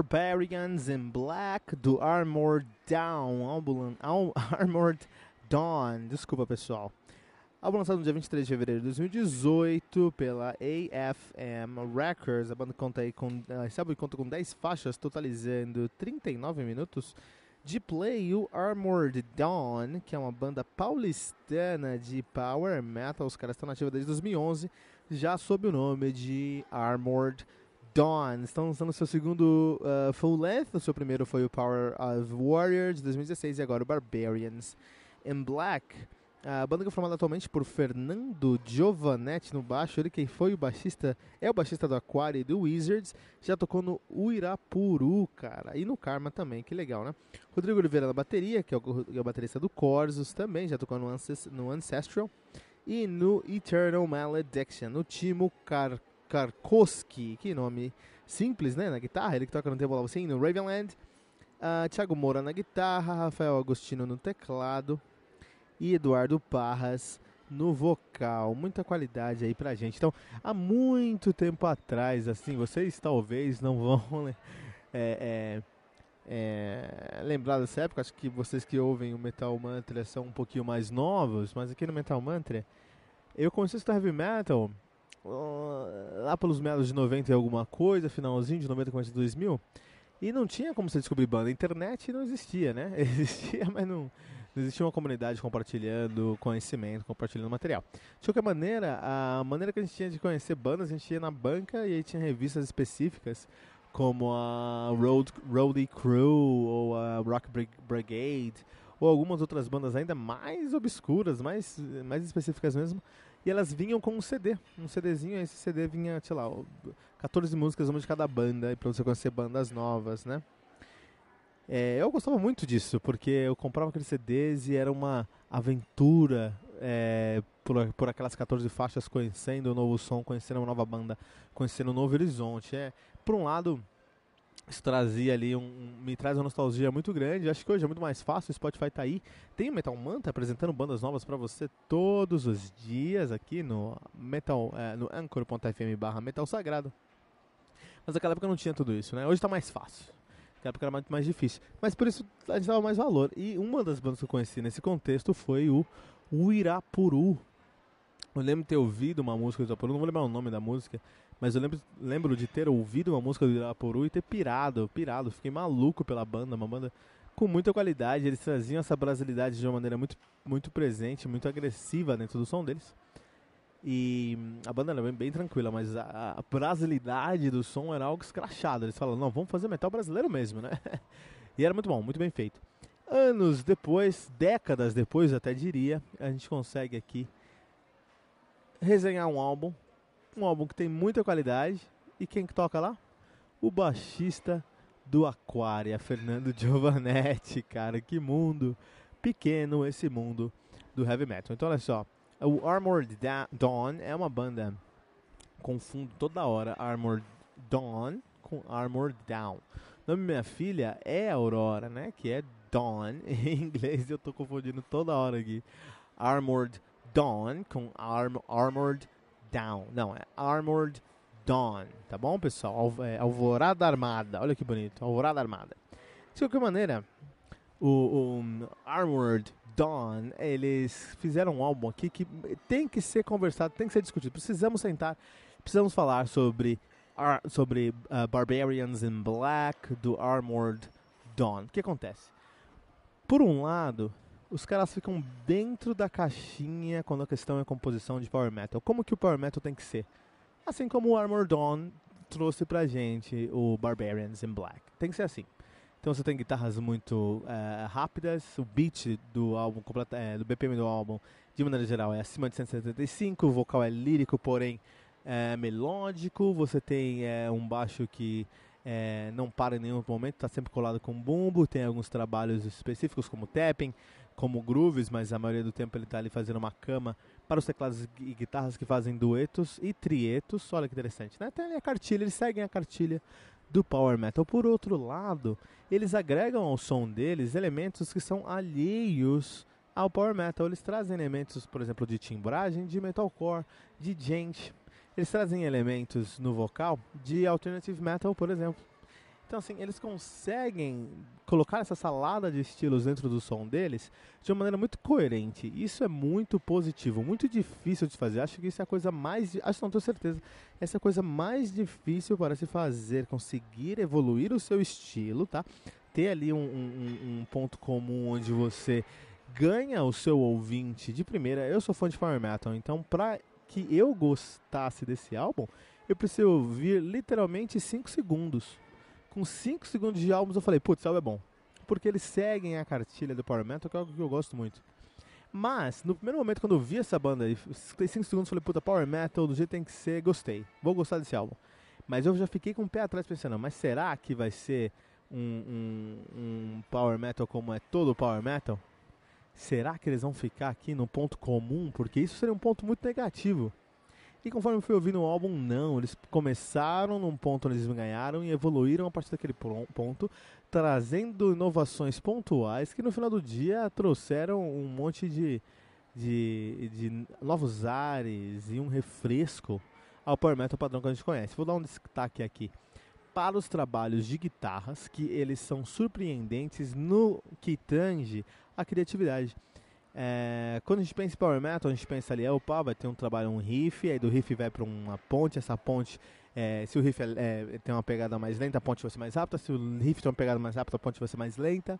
Barbarians in Black do Armored Down, álbum, Armored Dawn, desculpa pessoal. Álbum lançado no dia 23 de fevereiro de 2018 pela AFM Records. A banda conta aí com, uh, sabe, conta com 10 faixas, totalizando 39 minutos de play. O Armored Dawn, que é uma banda paulistana de power metal, os caras estão nativos desde 2011, já sob o nome de Armored Dawn. Dawn. Estão lançando seu segundo uh, full length. O seu primeiro foi o Power of Warrior de 2016 e agora o Barbarians in Black. A banda que é formada atualmente por Fernando Giovanetti no baixo, ele quem foi o baixista, é o baixista do Aquari e do Wizards, já tocou no Uirapuru, cara, e no Karma também, que legal, né? Rodrigo Oliveira na bateria, que é o, é o baterista do Corsos, também já tocou no, no Ancestral, e no Eternal Malediction, no Timo Car Karkoski, que nome simples, né, na guitarra, ele que toca no Table assim, no Ravenland. Uh, Thiago Moura na guitarra, Rafael Agostino no teclado e Eduardo Parras no vocal. Muita qualidade aí pra gente. Então, há muito tempo atrás, assim, vocês talvez não vão é, é, é, lembrar dessa época. Acho que vocês que ouvem o Metal Mantra são um pouquinho mais novos, mas aqui no Metal Mantra eu comecei a estudar heavy metal lá pelos meados de 90 e alguma coisa, finalzinho de 90, começo de 2000. E não tinha como você descobrir banda. A internet não existia, né? Existia, mas não, não existia uma comunidade compartilhando conhecimento, compartilhando material. De qualquer maneira, a maneira que a gente tinha de conhecer bandas, a gente ia na banca e aí tinha revistas específicas, como a Road, Roadie Crew ou a Rock Brigade, ou algumas outras bandas ainda mais obscuras, mais, mais específicas mesmo, e elas vinham com um CD, um CDzinho, esse CD vinha, sei lá, 14 músicas, uma de cada banda, para você conhecer bandas novas, né? É, eu gostava muito disso, porque eu comprava aqueles CDs e era uma aventura é, por, por aquelas 14 faixas, conhecendo um novo som, conhecendo uma nova banda, conhecendo um novo horizonte. É, por um lado, isso trazia ali um, me traz uma nostalgia muito grande. Acho que hoje é muito mais fácil, o Spotify tá aí. Tem o Metal Manta apresentando bandas novas para você todos os dias aqui no Metal é, no anchor.fm barra Metal Sagrado. Mas naquela época não tinha tudo isso, né? Hoje tá mais fácil. Naquela época era muito mais difícil. Mas por isso a gente dava mais valor. E uma das bandas que eu conheci nesse contexto foi o Uirapuru. Eu lembro de ter ouvido uma música do Uirapuru, não vou lembrar o nome da música, mas eu lembro, lembro de ter ouvido uma música do Iraporu e ter pirado, pirado. Fiquei maluco pela banda, uma banda com muita qualidade. Eles traziam essa brasilidade de uma maneira muito, muito presente, muito agressiva dentro do som deles. E a banda era bem, bem tranquila, mas a, a, brasilidade do som era algo escrachado. Eles falaram, não, vamos fazer metal brasileiro mesmo, né? e era muito bom, muito bem feito. Anos depois, décadas depois, até diria, a gente consegue aqui resenhar um álbum um álbum que tem muita qualidade. E quem que toca lá? O baixista do Aquaria, Fernando Giovanetti, cara. Que mundo pequeno esse mundo do heavy metal. Então olha só, o Armored Dawn é uma banda confundo toda hora Armored Dawn com Armored Down. O nome da minha filha é Aurora, né? Que é Dawn em inglês. Eu tô confundindo toda hora aqui. Armored Dawn com Arm Armored Down. Não, é Armored Dawn, tá bom, pessoal? Alv é, Alvorada Armada, olha que bonito, Alvorada Armada. De qualquer maneira, o, o Armored Dawn, eles fizeram um álbum aqui que tem que ser conversado, tem que ser discutido. Precisamos sentar, precisamos falar sobre, sobre uh, Barbarians in Black, do Armored Dawn. O que acontece? Por um lado, os caras ficam dentro da caixinha quando a questão é composição de Power Metal. Como que o Power Metal tem que ser? Assim como o Armored Dawn trouxe pra gente o Barbarians in Black. Tem que ser assim. Então você tem guitarras muito uh, rápidas, o beat do álbum, é, do BPM do álbum, de maneira geral, é acima de 175, o vocal é lírico, porém é melódico, você tem é, um baixo que é, não para em nenhum momento, está sempre colado com bumbo, tem alguns trabalhos específicos como tapping, como grooves, mas a maioria do tempo ele está ali fazendo uma cama para os teclados e guitarras que fazem duetos e trietos, olha que interessante, né? Tem a cartilha, eles seguem a cartilha do power metal. Por outro lado, eles agregam ao som deles elementos que são alheios ao power metal. Eles trazem elementos, por exemplo, de timbragem, de metalcore, de djent. Eles trazem elementos no vocal de alternative metal, por exemplo. Então, assim, eles conseguem colocar essa salada de estilos dentro do som deles de uma maneira muito coerente. Isso é muito positivo, muito difícil de fazer. Acho que isso é a coisa mais. Acho não tenho certeza. Essa é a coisa mais difícil para se fazer, conseguir evoluir o seu estilo, tá? Ter ali um, um, um ponto comum onde você ganha o seu ouvinte de primeira. Eu sou fã de Power Metal, então pra que eu gostasse desse álbum, eu preciso ouvir literalmente 5 segundos com 5 segundos de álbuns eu falei, putz, álbum é bom. Porque eles seguem a cartilha do Power Metal, que é algo que eu gosto muito. Mas, no primeiro momento, quando eu vi essa banda, e 5 segundos, falei, puta, Power Metal, do jeito tem que ser, gostei. Vou gostar desse álbum. Mas eu já fiquei com o pé atrás pensando, mas será que vai ser um, um, um Power Metal como é todo Power Metal? Será que eles vão ficar aqui no ponto comum? Porque isso seria um ponto muito negativo. E conforme eu fui ouvindo o álbum, não. Eles começaram num ponto onde eles ganharam e evoluíram a partir daquele ponto, trazendo inovações pontuais que no final do dia trouxeram um monte de, de, de novos ares e um refresco ao power metal padrão que a gente conhece. Vou dar um destaque aqui para os trabalhos de guitarras, que eles são surpreendentes no que tange a criatividade. É, quando a gente pensa em Power Metal, a gente pensa ali, opa, vai ter um trabalho, um riff, aí do riff vai para uma ponte, essa ponte, é, se o riff é, é, tem uma pegada mais lenta, a ponte vai ser mais rápida, se o riff tem uma pegada mais rápida, a ponte vai ser mais lenta.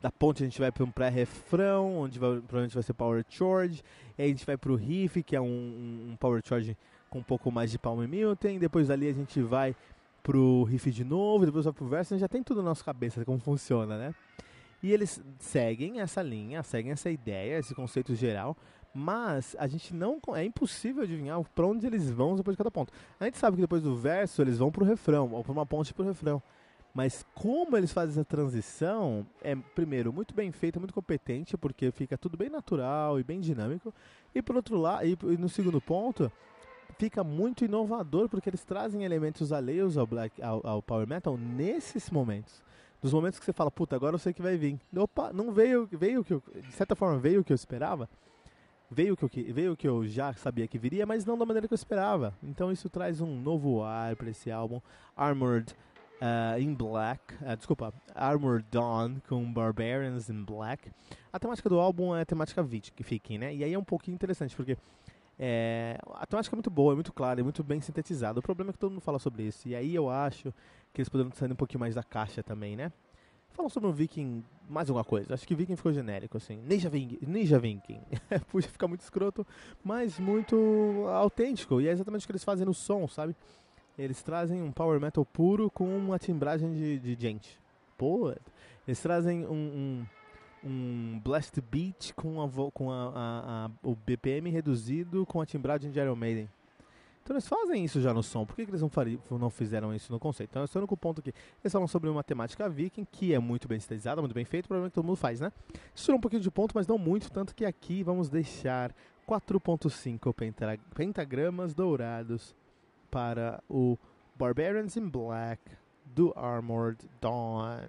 Da ponte a gente vai para um pré-refrão, onde vai, provavelmente vai ser Power Charge, aí a gente vai para o riff, que é um, um, Power Charge com um pouco mais de Palm Milton, depois dali a gente vai pro riff de novo, depois vai pro verso, a gente já tem tudo na nossa cabeça como funciona, né? E eles seguem essa linha, seguem essa ideia, esse conceito geral, mas a gente não é impossível adivinhar para onde eles vão depois de cada ponto. A gente sabe que depois do verso eles vão para o refrão, ou para uma ponte para o refrão. Mas como eles fazem essa transição é, primeiro, muito bem feito, muito competente, porque fica tudo bem natural e bem dinâmico. E por outro lado, e no segundo ponto, fica muito inovador, porque eles trazem elementos alheios ao, black, ao, ao power metal nesses momentos dos momentos que você fala, puta, agora eu sei que vai vir. Opa, não veio, veio que eu, de certa forma veio o que eu esperava. Veio o que eu, veio o que eu já sabia que viria, mas não da maneira que eu esperava. Então isso traz um novo ar para esse álbum, Armored uh, in Black, uh, desculpa, Armored Dawn com Barbarians in Black. A temática do álbum é a temática Viking, né? E aí é um pouquinho interessante porque é, a temática é muito boa, é muito clara, é muito bem sintetizada. O problema é que todo mundo fala sobre isso. E aí eu acho que eles poderiam sair um pouquinho mais da caixa também, né? Falam sobre um Viking, mais alguma coisa. Acho que Viking ficou genérico, assim. Ninja Viking. Ninja Viking. Podia ficar muito escroto, mas muito autêntico. E é exatamente o que eles fazem no som, sabe? Eles trazem um power metal puro com uma timbragem de, de gente. Pô, eles trazem um, um, um blast beat com, a, com a, a, a, o BPM reduzido com a timbragem de Iron Maiden. Então eles fazem isso já no som, por que, que eles não, fariam, não fizeram isso no conceito? Então esse é o ponto aqui. Eles falam sobre uma temática viking, que é muito bem estilizada, muito bem feito, provavelmente todo mundo faz, né? Isso um pouquinho de ponto, mas não muito, tanto que aqui vamos deixar 4.5 pentagramas dourados para o Barbarians in Black do Armored Dawn.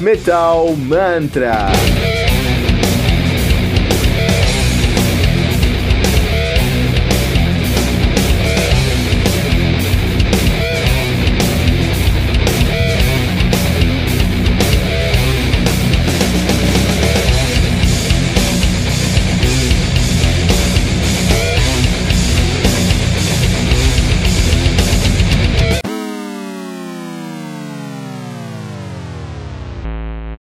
Metal Mantra.